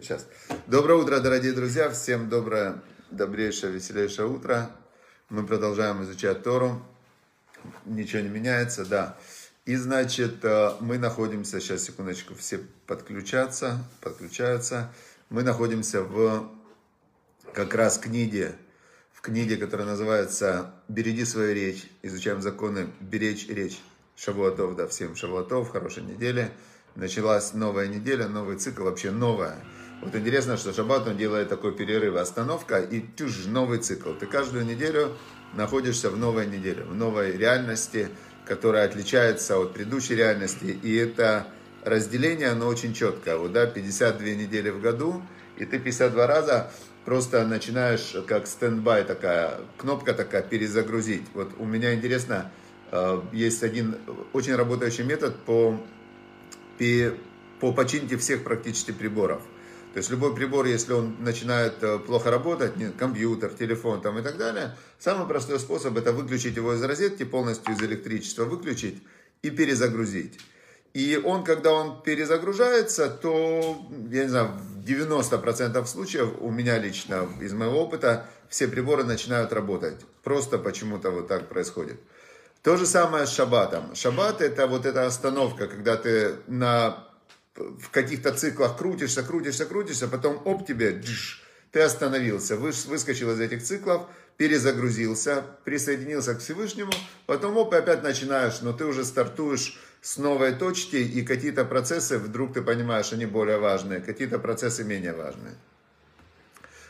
Сейчас. Доброе утро, дорогие друзья. Всем доброе, добрейшее, веселейшее утро. Мы продолжаем изучать Тору. Ничего не меняется, да. И, значит, э, мы находимся, сейчас, секундочку, все подключаться, подключаются. Мы находимся в как раз книге, в книге, которая называется «Береги свою речь». Изучаем законы «Беречь речь». Шавуатов, да, всем шавуатов, хорошей недели. Началась новая неделя, новый цикл, вообще новая. Вот интересно, что Шаббат, он делает такой перерыв, остановка и тюж, новый цикл. Ты каждую неделю находишься в новой неделе, в новой реальности, которая отличается от предыдущей реальности. И это разделение, оно очень четкое. Вот, да, 52 недели в году, и ты 52 раза просто начинаешь как стендбай такая, кнопка такая, перезагрузить. Вот у меня интересно, э, есть один очень работающий метод по по починке всех практически приборов. То есть любой прибор, если он начинает э, плохо работать, компьютер, телефон там и так далее, самый простой способ это выключить его из розетки, полностью из электричества выключить и перезагрузить. И он, когда он перезагружается, то, я не знаю, в 90% случаев, у меня лично, из моего опыта, все приборы начинают работать. Просто почему-то вот так происходит. То же самое с шаббатом. Шаббат это вот эта остановка, когда ты на, в каких-то циклах крутишься, крутишься, крутишься, потом оп тебе, джиш, ты остановился, выскочил из этих циклов, перезагрузился, присоединился к Всевышнему, потом оп, и опять начинаешь, но ты уже стартуешь с новой точки, и какие-то процессы, вдруг ты понимаешь, они более важные, какие-то процессы менее важные.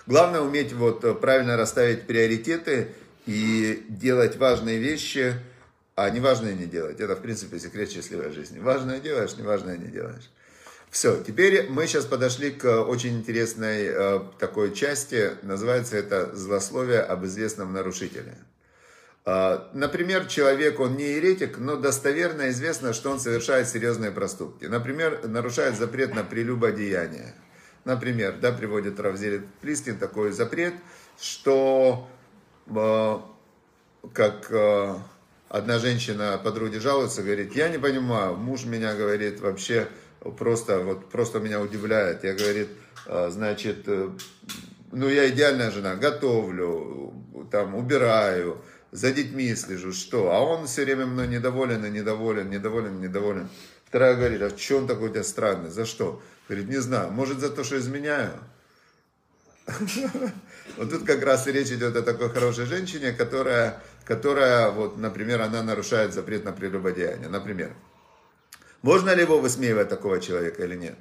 Главное уметь вот правильно расставить приоритеты и делать важные вещи – а неважное не делать. Это, в принципе, секрет счастливой жизни. Важное делаешь, неважное не делаешь. Все, теперь мы сейчас подошли к очень интересной э, такой части. Называется это «Злословие об известном нарушителе». Э, например, человек, он не еретик, но достоверно известно, что он совершает серьезные проступки. Например, нарушает запрет на прелюбодеяние. Например, да, приводит Равзелит Плискин такой запрет, что э, как... Э, Одна женщина подруге жалуется, говорит, я не понимаю, муж меня, говорит, вообще просто, вот, просто меня удивляет. Я, говорит, «А, значит, э, ну я идеальная жена, готовлю, там, убираю, за детьми слежу, что? А он все время мной недоволен и недоволен, недоволен, недоволен. Вторая говорит, а что он такой у тебя странный, за что? Говорит, не знаю, может за то, что изменяю? Вот тут как раз и речь идет о такой хорошей женщине, которая которая, вот, например, она нарушает запрет на прелюбодеяние. Например, можно ли его высмеивать такого человека или нет?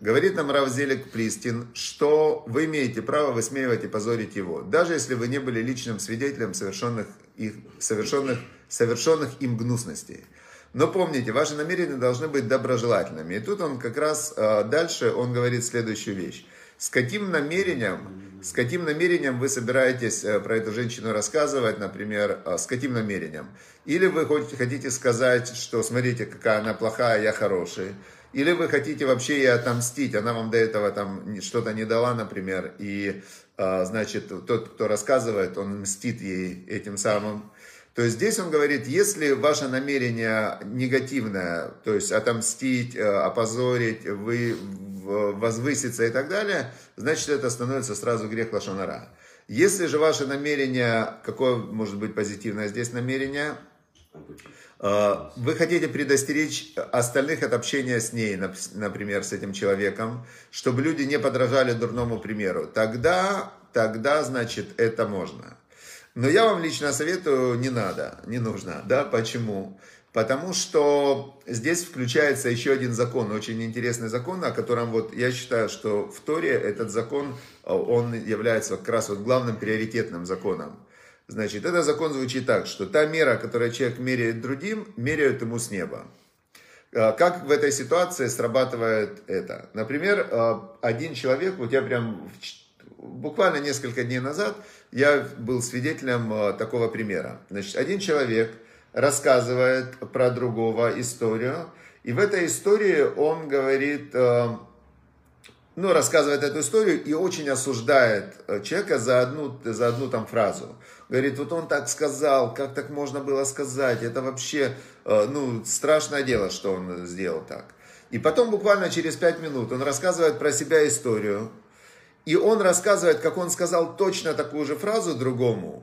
Говорит нам Равзелик Пристин, что вы имеете право высмеивать и позорить его, даже если вы не были личным свидетелем совершенных, их, совершенных, совершенных им гнусностей. Но помните, ваши намерения должны быть доброжелательными. И тут он как раз э, дальше, он говорит следующую вещь. С каким намерением с каким намерением вы собираетесь э, про эту женщину рассказывать, например, э, с каким намерением? Или вы хотите сказать, что смотрите, какая она плохая, я хороший. Или вы хотите вообще ей отомстить, она вам до этого там что-то не дала, например, и, э, значит, тот, кто рассказывает, он мстит ей этим самым. То есть здесь он говорит, если ваше намерение негативное, то есть отомстить, опозорить, вы возвыситься и так далее, значит это становится сразу грех лошонара. Если же ваше намерение, какое может быть позитивное здесь намерение, э, вы хотите предостеречь остальных от общения с ней, например, с этим человеком, чтобы люди не подражали дурному примеру, тогда, тогда значит, это можно. Но я вам лично советую, не надо, не нужно. Да? Почему? Потому что здесь включается еще один закон, очень интересный закон, о котором вот я считаю, что в Торе этот закон, э, он является как раз вот главным приоритетным законом. Значит, этот закон звучит так, что та мера, которую человек меряет другим, меряют ему с неба. Э, как в этой ситуации срабатывает это? Например, э, один человек, вот я прям буквально несколько дней назад, я был свидетелем такого примера. Значит, один человек – рассказывает про другого историю. И в этой истории он говорит, э, ну, рассказывает эту историю и очень осуждает э, человека за одну, за одну там фразу. Говорит, вот он так сказал, как так можно было сказать, это вообще, э, ну, страшное дело, что он сделал так. И потом буквально через пять минут он рассказывает про себя историю. И он рассказывает, как он сказал точно такую же фразу другому.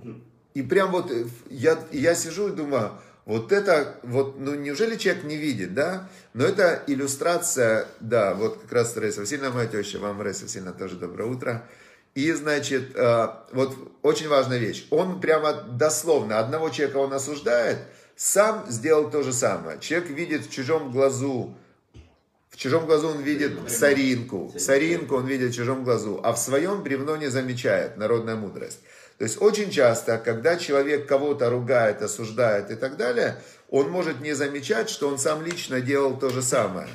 И прям вот э, я, я сижу и думаю, вот это, вот, ну неужели человек не видит, да? Но это иллюстрация, да, вот как раз Рейса Васильевна, моя теща, вам Рейса Васильевна тоже доброе утро. И, значит, э, вот очень важная вещь. Он прямо дословно, одного человека он осуждает, сам сделал то же самое. Человек видит в чужом глазу, в чужом глазу он видит соринку, соринку он видит в чужом глазу, а в своем бревно не замечает, народная мудрость. То есть очень часто, когда человек кого-то ругает, осуждает и так далее, он может не замечать, что он сам лично делал то же самое.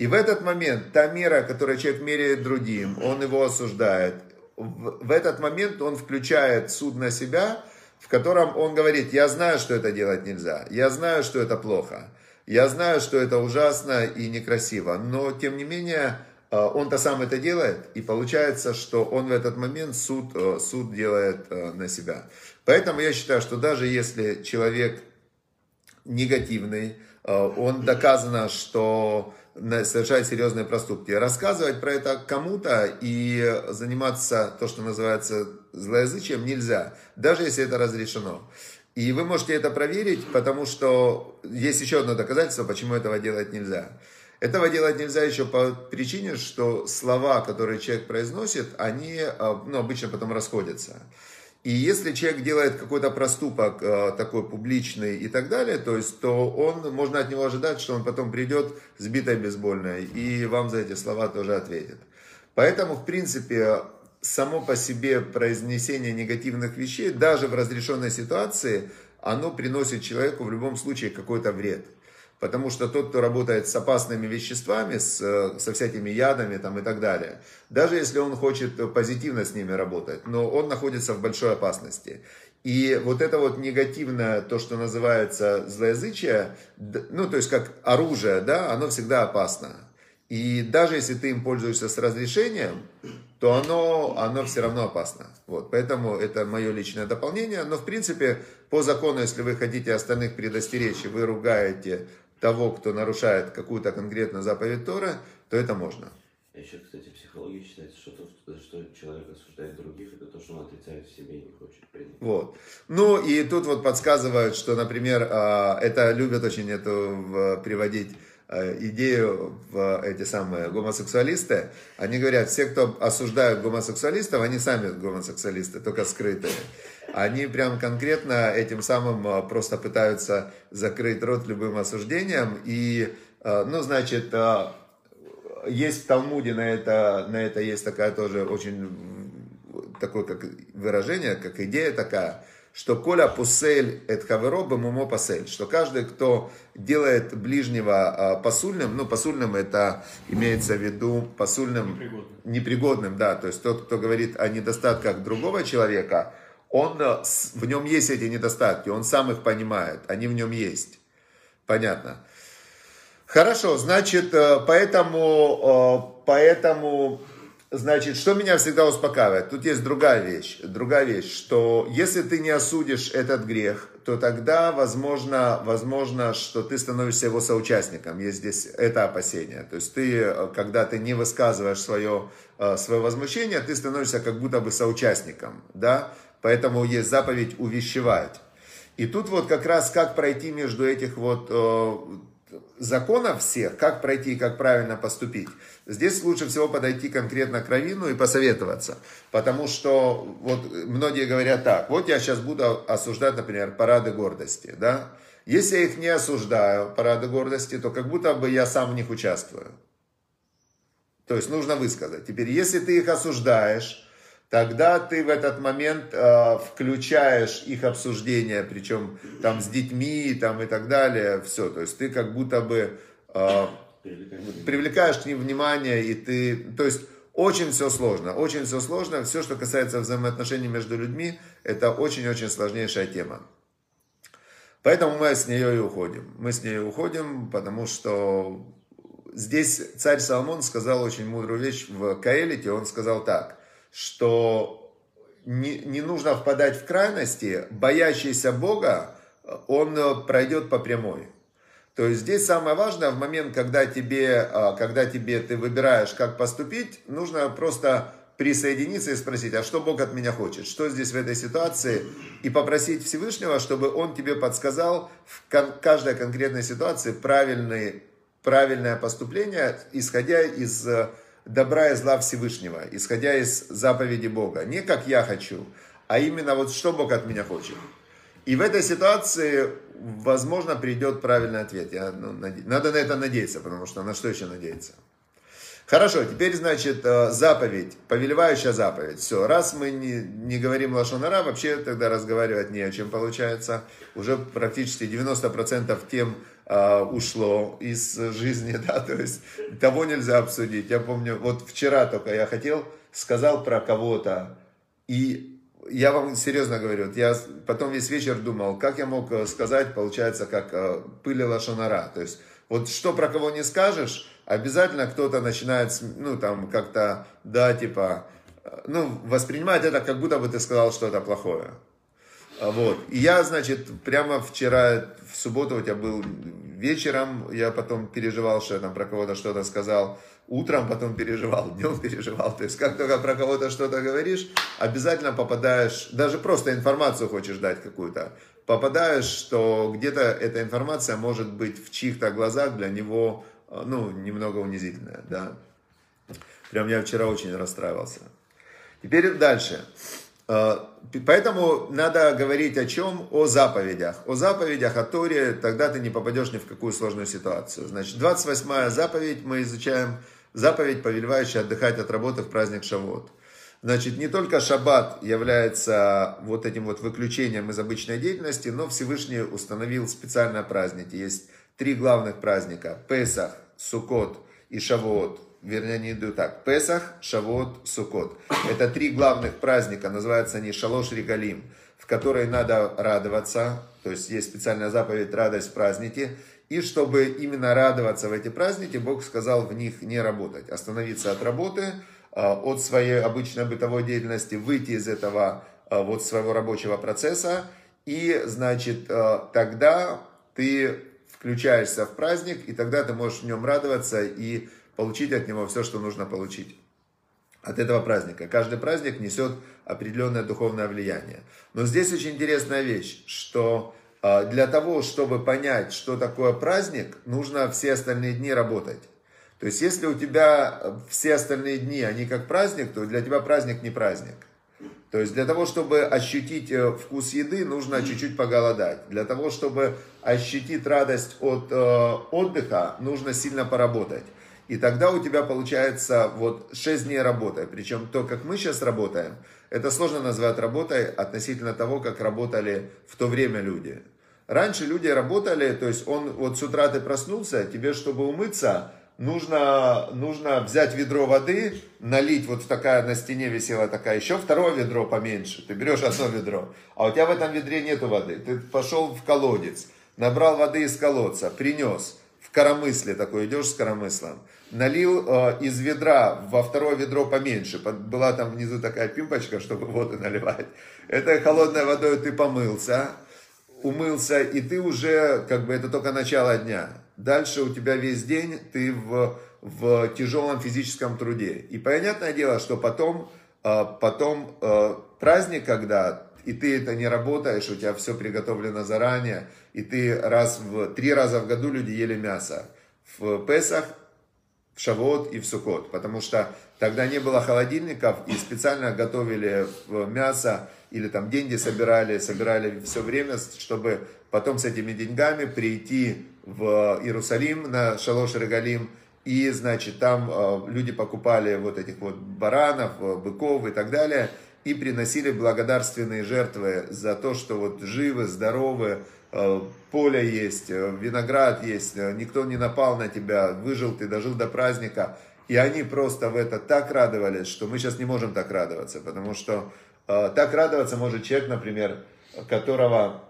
И в этот момент та мера, которую человек меряет другим, он его осуждает, в, этот момент он включает суд на себя, в котором он говорит, я знаю, что это делать нельзя, я знаю, что это плохо, я знаю, что это ужасно и некрасиво, но тем не менее э, он-то сам это делает, и получается, что он в этот момент суд, э, суд делает э, на себя. Поэтому я считаю, что даже если человек негативный, он доказано, что совершать серьезные проступки. Рассказывать про это кому-то и заниматься то, что называется злоязычием, нельзя, даже если это разрешено. И вы можете это проверить, потому что есть еще одно доказательство, почему этого делать нельзя. Этого делать нельзя еще по причине, что слова, которые человек произносит, они а, ну, обычно потом расходятся. И если человек делает какой-то проступок э, такой публичный и так далее, то есть, то он, можно от него ожидать, что он потом придет сбитой бейсбольной и вам за эти слова тоже ответит. Поэтому, в принципе, само по себе произнесение негативных вещей, даже в разрешенной ситуации, оно приносит человеку в любом случае какой-то вред. Потому что тот, кто работает с опасными веществами, с, со всякими ядами там, и так далее, даже если он хочет позитивно с ними работать, но он находится в большой опасности. И вот это вот негативное, то, что называется злоязычие, ну, то есть как оружие, да, оно всегда опасно. И даже если ты им пользуешься с разрешением, то оно, оно все равно опасно. Вот, поэтому это мое личное дополнение. Но, в принципе, по закону, если вы хотите остальных предостеречь, и вы ругаете того, кто нарушает какую-то конкретную заповедь Тора, то это можно. А еще, кстати, психология считается, что то, что человек осуждает других, это то, что он отрицает в себе и не хочет принять. Вот. Ну, и тут вот подсказывают, что, например, а, это любят очень эту приводить идею в эти самые гомосексуалисты. Они говорят, все, кто осуждают гомосексуалистов, они сами гомосексуалисты, только скрытые они прям конкретно этим самым а, просто пытаются закрыть рот любым осуждением. И, а, ну, значит, есть в Талмуде на это, на это есть такая тоже очень такое как выражение, как идея такая, что коля пусель эт хаверо мумо пасель, что каждый, кто делает ближнего посульным, ну, посульным это имеется в виду посульным, непригодным. непригодным, да, то есть тот, кто говорит о недостатках другого человека, он, э, в нем есть эти недостатки, он сам их понимает, они в нем есть. Понятно. Хорошо, значит, э, поэтому, э, поэтому, значит, что меня всегда успокаивает? Тут есть другая вещь, другая вещь, что если ты не осудишь этот грех, то тогда, возможно, возможно, что ты становишься его соучастником. Есть здесь это опасение. То есть ты, когда ты не высказываешь свое, свое возмущение, ты становишься как будто бы соучастником, да? Поэтому есть заповедь увещевать. И тут вот как раз как пройти между этих вот э, законов всех, как пройти и как правильно поступить. Здесь лучше всего подойти конкретно к Равину и посоветоваться. Потому что вот многие говорят так, вот я сейчас буду осуждать, например, парады гордости. Да? Если я их не осуждаю, парады гордости, то как будто бы я сам в них участвую. То есть нужно высказать. Теперь, если ты их осуждаешь, тогда ты в этот момент э, включаешь их обсуждение, причем там с детьми там, и так далее, все, то есть ты как будто бы э, привлекаешь к ним внимание, и ты, то есть очень все сложно, очень все сложно, все, что касается взаимоотношений между людьми, это очень-очень сложнейшая тема. Поэтому мы с нее и уходим. Мы с нее уходим, потому что здесь царь Соломон сказал очень мудрую вещь в Каэлите. Он сказал так что не, не нужно впадать в крайности, боящийся Бога, он пройдет по прямой. То есть здесь самое важное, в момент, когда тебе, когда тебе ты выбираешь, как поступить, нужно просто присоединиться и спросить, а что Бог от меня хочет, что здесь в этой ситуации, и попросить Всевышнего, чтобы Он тебе подсказал в каждой конкретной ситуации правильный, правильное поступление, исходя из э, добра и зла Всевышнего, исходя из заповеди Бога. Не как я хочу, а именно вот что Бог от меня хочет. И в этой ситуации, возможно, придет правильный ответ. Я, ну, надо на это надеяться, потому что на что еще надеяться? Хорошо, теперь, значит, э, заповедь, повелевающая заповедь. Все, раз мы не, не говорим лошонара, вообще тогда разговаривать не о чем получается. Уже практически 90% тем э, ушло из жизни, да, то есть того нельзя обсудить. Я помню, вот вчера только я хотел, сказал про кого-то, и я вам серьезно говорю, я потом весь вечер думал, как я мог э, сказать, получается, как э, пыли лошонара. То есть, вот что про кого не скажешь, обязательно кто-то начинает, ну, там, как-то, да, типа, ну, воспринимать это, как будто бы ты сказал что-то плохое. А, вот. И я, значит, прямо вчера, в субботу у тебя был вечером, я потом переживал, что я там про кого-то что-то сказал, утром потом переживал, днем переживал. То есть, как только про кого-то что-то говоришь, обязательно попадаешь, даже просто информацию хочешь дать какую-то, попадаешь, что где-то эта информация может быть в чьих-то глазах для него а, ну, немного унизительная, да. Прям я вчера очень расстраивался. Теперь дальше. А, поэтому надо говорить о чем? О заповедях. О заповедях, о Торе, тогда ты не попадешь ни в какую сложную ситуацию. Значит, 28 заповедь мы изучаем. Заповедь, повелевающая отдыхать от работы в праздник Шавот. Значит, не только шаббат является вот этим вот выключением из обычной деятельности, но Всевышний установил специальные праздники. Есть три главных праздника. Песах, Сукот и Шавуот. Вернее, не иду так. Песах, Шавуот, Сукот. Это три главных праздника, называются они Шалош Регалим, в которые надо радоваться. То есть есть специальная заповедь радость в празднике. И чтобы именно радоваться в эти праздники, Бог сказал в них не работать. Остановиться от работы, а, от своей обычной бытовой деятельности, выйти из этого а, вот своего рабочего процесса. И, значит, а, тогда ты включаешься в праздник, и тогда ты можешь в нем радоваться и получить от него все, что нужно получить от этого праздника. Каждый праздник несет определенное духовное влияние. Но здесь очень интересная вещь, что а, для того, чтобы понять, что такое праздник, нужно все остальные дни работать. То есть, если у тебя все остальные дни, они как праздник, то для тебя праздник не праздник. То есть для того, чтобы ощутить э, вкус еды, нужно чуть-чуть поголодать. Для того, чтобы ощутить радость от э, отдыха, нужно сильно поработать. И тогда у тебя получается вот 6 дней работы. Причем то, как мы сейчас работаем, это сложно назвать работой относительно того, как работали в то время люди. Раньше люди работали, то есть он вот с утра ты проснулся, тебе, чтобы умыться, нужно, нужно взять ведро воды, налить, вот такая на стене висела такая, еще второе ведро поменьше, ты берешь одно ведро, а у тебя в этом ведре нету воды, ты пошел в колодец, набрал воды из колодца, принес, в коромысле такой идешь с коромыслом, налил э, из ведра во второе ведро поменьше, была там внизу такая пимпочка, чтобы воду наливать, этой холодной водой ты помылся, умылся, и ты уже, как бы, это только начало дня. Дальше у тебя весь день ты в, в тяжелом физическом труде. И понятное дело, что потом, а, потом а, праздник, когда и ты это не работаешь, у тебя все приготовлено заранее, и ты раз в, три раза в году люди ели мясо. В Песах, в Шавот и в Сукот, потому что тогда не было холодильников, и специально готовили мясо, или там деньги собирали, собирали все время, чтобы потом с этими деньгами прийти в Иерусалим на Шалош Регалим, и, значит, там э, люди покупали вот этих вот баранов, э, быков и так далее, и приносили благодарственные жертвы за то, что вот живы, здоровы, э, поле есть, виноград есть, никто не напал на тебя, выжил ты, дожил до праздника. И они просто в это так радовались, что мы сейчас не можем так радоваться, потому что так радоваться может человек, например, которого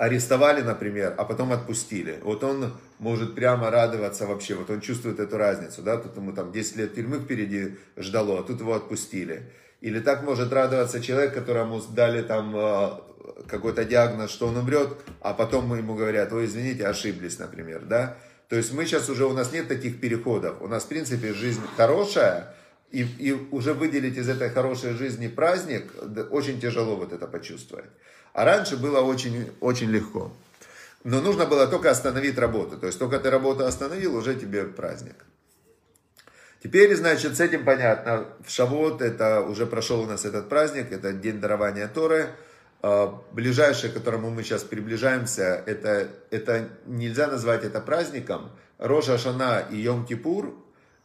арестовали, например, а потом отпустили. Вот он может прямо радоваться вообще, вот он чувствует эту разницу, да, тут ему там 10 лет тюрьмы впереди ждало, а тут его отпустили. Или так может радоваться человек, которому дали там э, какой-то диагноз, что он умрет, а потом мы ему говорят, ой, извините, ошиблись, например, да? То есть мы сейчас уже, у нас нет таких переходов. У нас, в принципе, жизнь хорошая, и, и уже выделить из этой хорошей жизни праздник, очень тяжело вот это почувствовать. А раньше было очень, очень легко. Но нужно было только остановить работу. То есть только ты работу остановил, уже тебе праздник. Теперь, значит, с этим понятно. В Шавот это уже прошел у нас этот праздник, это день дарования Торы. А, ближайшее, к которому мы сейчас приближаемся, это, это нельзя назвать это праздником. Рожа Шана и Йом-Кипур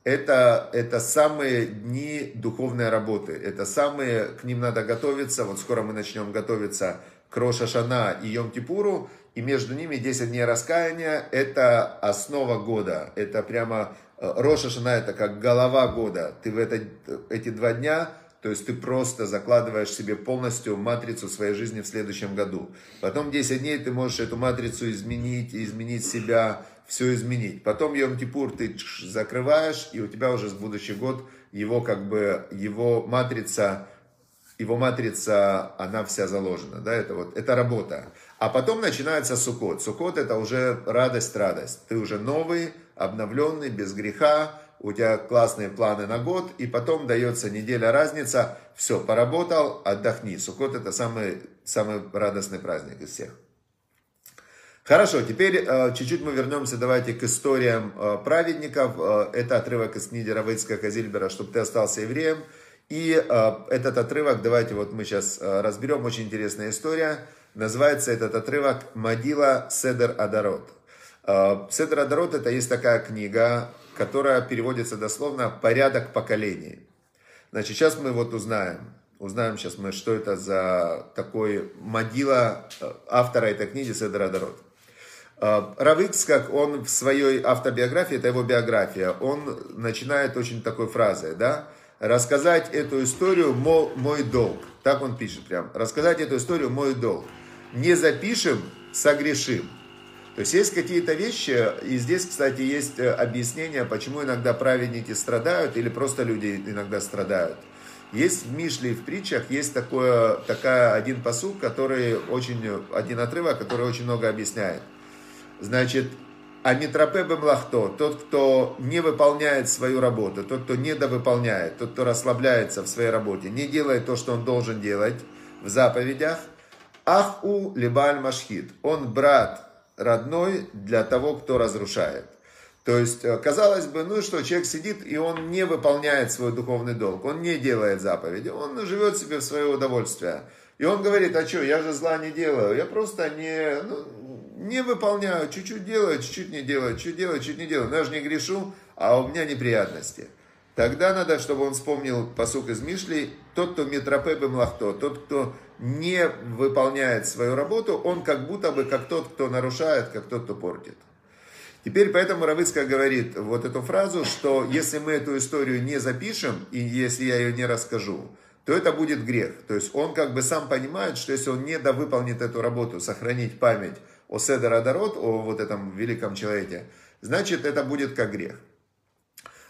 это, это самые дни духовной работы. Это самые, к ним надо готовиться. Вот скоро мы начнем готовиться к Роша Шана и Йом-Кипуру и между ними 10 дней раскаяния, это основа года, это прямо, Роша Шана это как голова года, ты в это, эти два дня, то есть ты просто закладываешь себе полностью матрицу своей жизни в следующем году. Потом 10 дней ты можешь эту матрицу изменить, изменить себя, все изменить. Потом Йом-Кипур ты закрываешь, и у тебя уже с будущий год его как бы, его матрица, его матрица, она вся заложена, да, это вот, это работа. А потом начинается сукот. Сукот это уже радость, радость. Ты уже новый, обновленный, без греха, у тебя классные планы на год, и потом дается неделя разница, все, поработал, отдохни. Сукот это самый, самый радостный праздник из всех. Хорошо, теперь э, чуть-чуть мы вернемся, давайте к историям э, праведников. Э, это отрывок из книги Равыцкого Зильбера, чтобы ты остался евреем. И этот отрывок, давайте вот мы сейчас разберем, очень интересная история. Называется этот отрывок «Мадила Седер Адарот». А, Седер Адарот это есть такая книга, которая переводится дословно «Порядок поколений». Значит, сейчас мы вот узнаем, узнаем сейчас мы, что это за такой Мадила э, автора этой книги Седер Адарот. А, Равикс, как он в своей автобиографии, это его биография, он начинает очень такой фразой, да, рассказать эту историю мой долг. Так он пишет прям. Рассказать эту историю мой долг не запишем, согрешим. То есть есть какие-то вещи, и здесь, кстати, есть э, объяснение, почему иногда праведники страдают, или просто люди иногда страдают. Есть в Мишле и в притчах, есть такое, такая один посук, который очень, один отрывок, который очень много объясняет. Значит, Амитропе Бемлахто, тот, кто не выполняет свою работу, тот, кто недовыполняет, тот, кто расслабляется в своей работе, не делает то, что он должен делать в заповедях – Аху либаль машхит. Он брат родной для того, кто разрушает. То есть, э, казалось бы, ну что, человек сидит, и он не выполняет свой духовный долг, он не делает заповеди, он живет себе в свое удовольствие. И он говорит, а что, я же зла не делаю, я просто не, ну, не выполняю, чуть-чуть делаю, чуть-чуть не делаю, чуть делаю, чуть не делаю, но я же не грешу, а у меня неприятности. Тогда надо, чтобы он вспомнил посук из Мишли, тот, кто метропе млахто, тот, кто не выполняет свою работу, он как будто бы как тот, кто нарушает, как тот, кто портит. Теперь поэтому Равыцкая говорит вот эту фразу, что если мы эту историю не запишем, и если я ее не расскажу, то это будет грех. То есть он как бы сам понимает, что если он не довыполнит эту работу, сохранить память о Седер Адарот, о вот этом великом человеке, значит это будет как грех.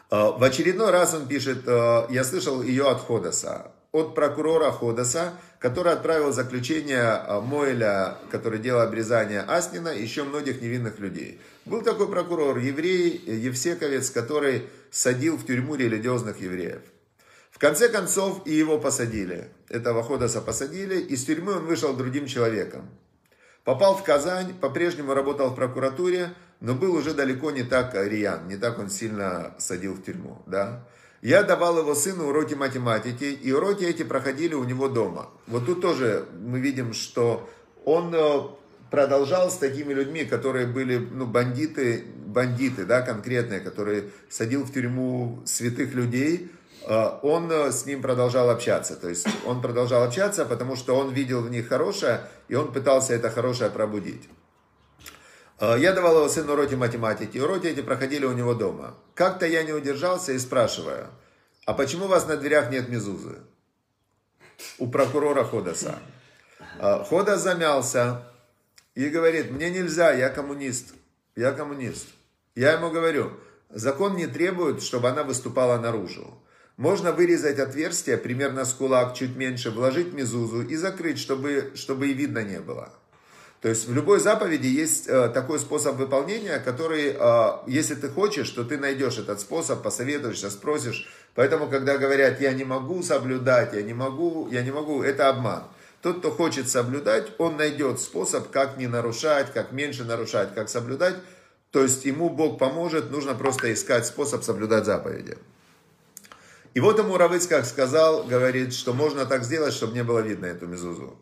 А, в очередной раз он пишет, а, я слышал ее от Ходоса от прокурора Ходоса, который отправил заключение а, Мойля, который делал обрезание Аснина, и еще многих невинных людей. Был такой прокурор, еврей, Евсековец, который садил в тюрьму религиозных евреев. В конце концов и его посадили. Этого Ходоса посадили, из тюрьмы он вышел другим человеком. Попал в Казань, по-прежнему работал в прокуратуре, но был уже далеко не так рьян, не так он сильно садил в тюрьму. Да? Я давал его сыну уроки математики, и уроки эти проходили у него дома. Вот тут тоже мы видим, что он э, продолжал с такими людьми, которые были ну, бандиты, бандиты, да, конкретные, которые садил в тюрьму святых людей, э, он э, с ним продолжал общаться. То есть он продолжал общаться, потому что он видел в них хорошее, и он пытался это хорошее пробудить. Э, я давал его сыну уроки математики, уроки эти проходили у него дома. Как-то я не удержался и спрашиваю, а почему у вас на дверях нет мезузы? У прокурора Ходоса. Э, Ходос замялся и говорит, мне нельзя, я коммунист. Я коммунист. Я ему говорю, закон не требует, чтобы она выступала наружу. Можно вырезать отверстие, примерно с кулак, чуть меньше, вложить мезузу и закрыть, чтобы, чтобы и видно не было. То есть в любой заповеди есть э, такой способ выполнения, который, э, если ты хочешь, то ты найдешь этот способ, посоветуешься, спросишь. Поэтому, когда говорят, я не могу соблюдать, я не могу, я не могу, это обман. Тот, кто хочет соблюдать, он найдет способ, как не нарушать, как меньше нарушать, как соблюдать. То есть ему Бог поможет, нужно просто искать способ соблюдать заповеди. И вот ему Равыц как сказал, говорит, что можно так сделать, чтобы не было видно эту мезузу.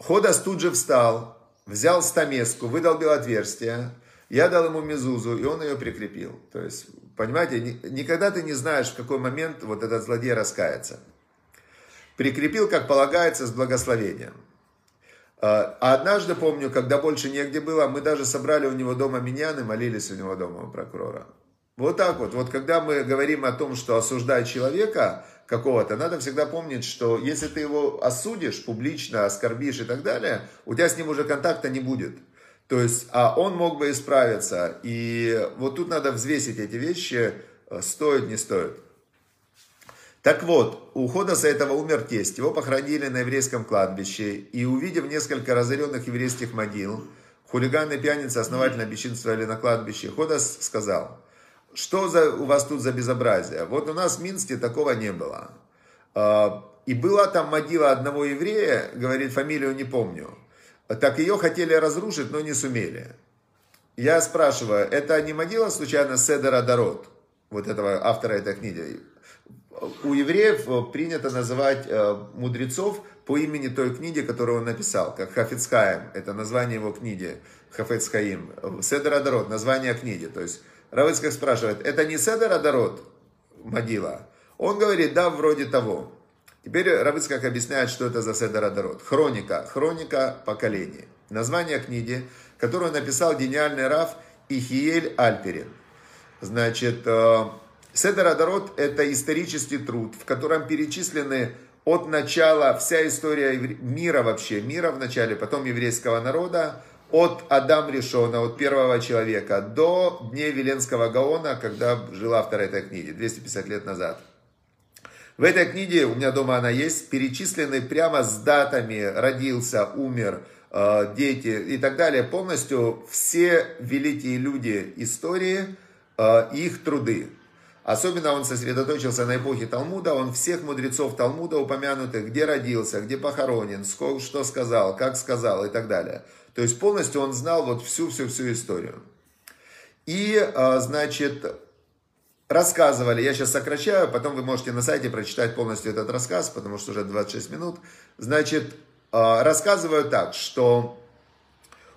Ходас тут же встал, взял стамеску, выдолбил отверстие, я дал ему мезузу, и он ее прикрепил. То есть, понимаете, никогда ты не знаешь, в какой момент вот этот злодей раскается прикрепил, как полагается, с благословением. А, а однажды, помню, когда больше негде было, мы даже собрали у него дома миньян и молились у него дома у прокурора. Вот так вот. Вот когда мы говорим о том, что осуждать человека какого-то, надо всегда помнить, что если ты его осудишь публично, оскорбишь и так далее, у тебя с ним уже контакта не будет. То есть, а он мог бы исправиться. И вот тут надо взвесить эти вещи, э, стоит, не стоит. Так вот, у Ходоса этого умер тесть. Его похоронили на еврейском кладбище. И увидев несколько разоренных еврейских могил, хулиганы пьяницы основательно бесчинствовали на кладбище, Ходос сказал, что за, у вас тут за безобразие? Вот у нас в Минске такого не было. А, и была там могила одного еврея, говорит, фамилию не помню. Так ее хотели разрушить, но не сумели. Я спрашиваю, это не могила случайно Седера Дорот, вот этого автора этой книги? у евреев принято называть э, мудрецов по имени той книги, которую он написал, как Хафицхаем, это название его книги, Хафицхаим, Седер Адарот, название книги. То есть Равыцкак спрашивает, это не Седер Адарот могила? Он говорит, да, вроде того. Теперь Равыцкак объясняет, что это за Седер Адарот. Хроника, хроника поколений. Название книги, которую написал гениальный Раф Ихиель Альперин. Значит, э, Седер Адарот – это исторический труд, в котором перечислены от начала вся история мира вообще, мира в начале, потом еврейского народа, от Адам Решона, от первого человека, до дней Веленского Гаона, когда жила вторая этой книги, 250 лет назад. В этой книге, у меня дома она есть, перечислены прямо с датами, родился, умер, э, дети и так далее, полностью все великие люди истории, э, их труды. Особенно он сосредоточился на эпохе Талмуда, он всех мудрецов Талмуда упомянутых, где родился, где похоронен, что сказал, как сказал и так далее. То есть полностью он знал вот всю-всю-всю историю. И, а, значит, рассказывали, я сейчас сокращаю, потом вы можете на сайте прочитать полностью этот рассказ, потому что уже 26 минут. Значит, а, рассказываю так, что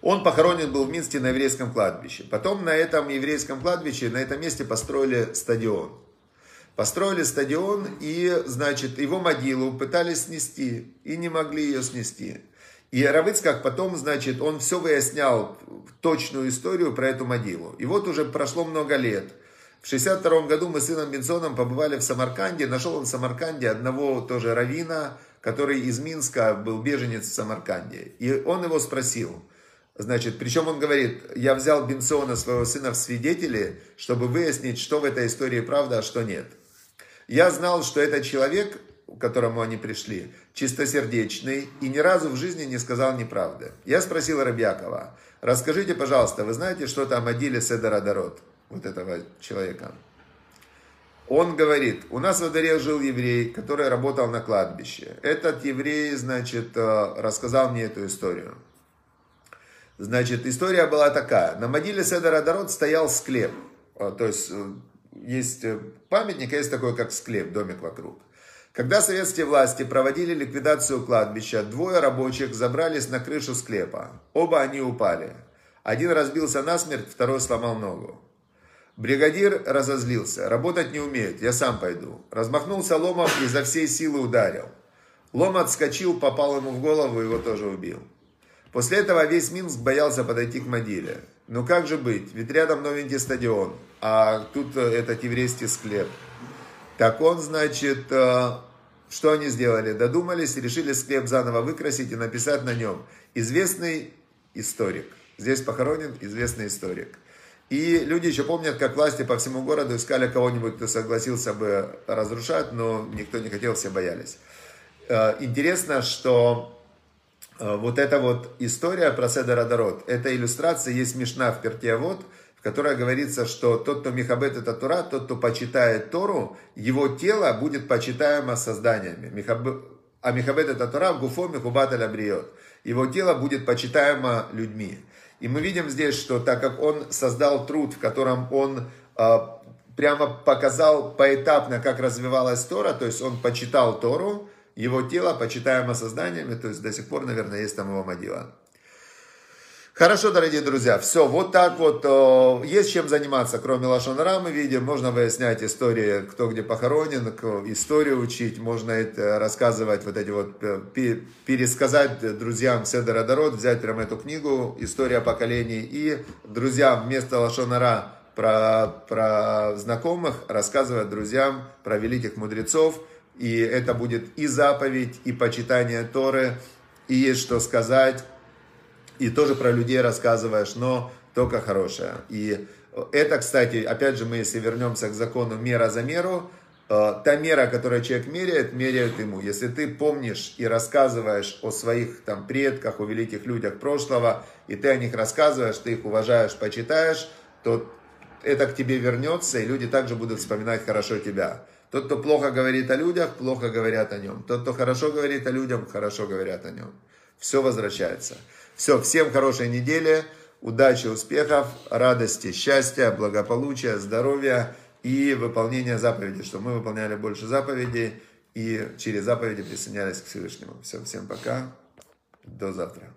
он похоронен был в Минске на еврейском кладбище. Потом на этом еврейском кладбище, на этом месте построили стадион. Построили стадион и, значит, его могилу пытались снести и не могли ее снести. И Равыцкак потом, значит, он все выяснял, точную историю про эту могилу. И вот уже прошло много лет. В 62 году мы с сыном Бенсоном побывали в Самарканде. Нашел он в Самарканде одного тоже равина, который из Минска был беженец в Самарканде. И он его спросил, Значит, причем он говорит, я взял Бенсона, своего сына, в свидетели, чтобы выяснить, что в этой истории правда, а что нет. Я знал, что этот человек, к которому они пришли, чистосердечный и ни разу в жизни не сказал неправды. Я спросил Рабьякова, расскажите, пожалуйста, вы знаете что-то о Мадиле Седора Дорот, вот этого человека? Он говорит, у нас во дворе жил еврей, который работал на кладбище. Этот еврей, значит, э, рассказал мне эту историю. Значит, история была такая. На могиле Седора Дород стоял склеп. А, то есть, э, есть э, памятник, а есть такой, как склеп, домик вокруг. Когда советские власти проводили ликвидацию кладбища, двое рабочих забрались на крышу склепа. Оба они упали. Один разбился насмерть, второй сломал ногу. Бригадир разозлился. Работать не умеет, я сам пойду. Размахнулся ломом и за всей силы ударил. Лом отскочил, попал ему в голову, его тоже убил. После этого весь Минск боялся подойти к могиле. Ну как же быть, ведь рядом новенький стадион, а тут э, этот еврейский склеп. Так он, значит, э, что они сделали? Додумались, решили склеп заново выкрасить и написать на нем «Известный историк». Здесь похоронен известный историк. И люди еще помнят, как власти по всему городу искали кого-нибудь, кто согласился бы разрушать, но никто не хотел, все боялись. Э, интересно, что э, вот эта вот история про Седер Адарот, эта иллюстрация, есть смешна в Пертиавод, в которой говорится, что тот, кто Михабет это Тура, тот, кто почитает Тору, его тело будет почитаемо созданиями. А Михабет это Тура, Гуфо Михубат Бриот. Его тело будет почитаемо людьми. И мы видим здесь, что так как он создал труд, в котором он э, прямо показал поэтапно, как развивалась Тора, то есть он почитал Тору, его тело почитаемо созданиями, то есть до сих пор, наверное, есть там его могила. Хорошо, дорогие друзья, все, вот так вот, есть чем заниматься, кроме Лашонара мы видим, можно выяснять истории, кто где похоронен, историю учить, можно это рассказывать, вот эти вот, э, пересказать друзьям Седера Дород, взять прямо эту книгу, история поколений, и друзьям вместо Лашонара про, про знакомых рассказывать друзьям про великих мудрецов, и это будет и заповедь, и почитание Торы, и есть что сказать, и тоже про людей рассказываешь, но только хорошее. И это, кстати, опять же, мы если вернемся к закону мера за меру, э, та мера, которую человек меряет, меряют ему. Если ты помнишь и рассказываешь о своих там предках, о великих людях прошлого, и ты о них рассказываешь, ты их уважаешь, почитаешь, то это к тебе вернется, и люди также будут вспоминать хорошо тебя. Тот, кто плохо говорит о людях, плохо говорят о нем. Тот, кто хорошо говорит о людях, хорошо говорят о нем. Все возвращается. Все, всем хорошей недели, удачи, успехов, радости, счастья, благополучия, здоровья и выполнения заповедей, чтобы мы выполняли больше заповедей и через заповеди присоединялись к Всевышнему. Все, всем пока, до завтра.